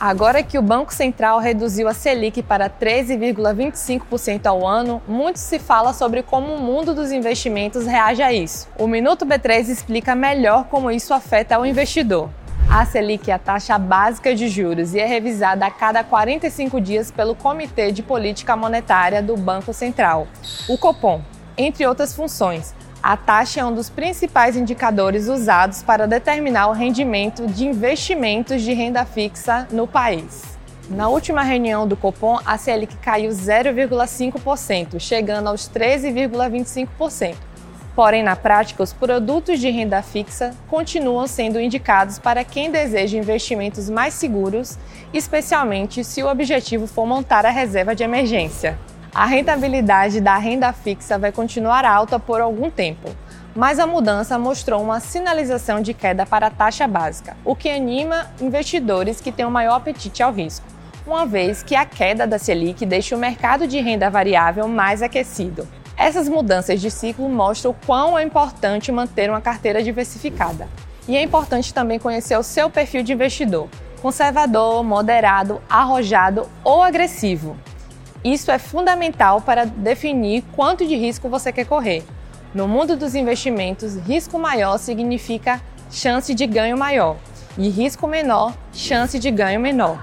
Agora que o Banco Central reduziu a Selic para 13,25% ao ano, muito se fala sobre como o mundo dos investimentos reage a isso. O Minuto B3 explica melhor como isso afeta o investidor. A Selic é a taxa básica de juros e é revisada a cada 45 dias pelo Comitê de Política Monetária do Banco Central, o Copom, entre outras funções. A taxa é um dos principais indicadores usados para determinar o rendimento de investimentos de renda fixa no país. Na última reunião do Copom, a Selic caiu 0,5%, chegando aos 13,25%. Porém, na prática, os produtos de renda fixa continuam sendo indicados para quem deseja investimentos mais seguros, especialmente se o objetivo for montar a reserva de emergência. A rentabilidade da renda fixa vai continuar alta por algum tempo, mas a mudança mostrou uma sinalização de queda para a taxa básica, o que anima investidores que têm um maior apetite ao risco, uma vez que a queda da Selic deixa o mercado de renda variável mais aquecido. Essas mudanças de ciclo mostram o quão é importante manter uma carteira diversificada. E é importante também conhecer o seu perfil de investidor: conservador, moderado, arrojado ou agressivo. Isso é fundamental para definir quanto de risco você quer correr. No mundo dos investimentos, risco maior significa chance de ganho maior, e risco menor, chance de ganho menor.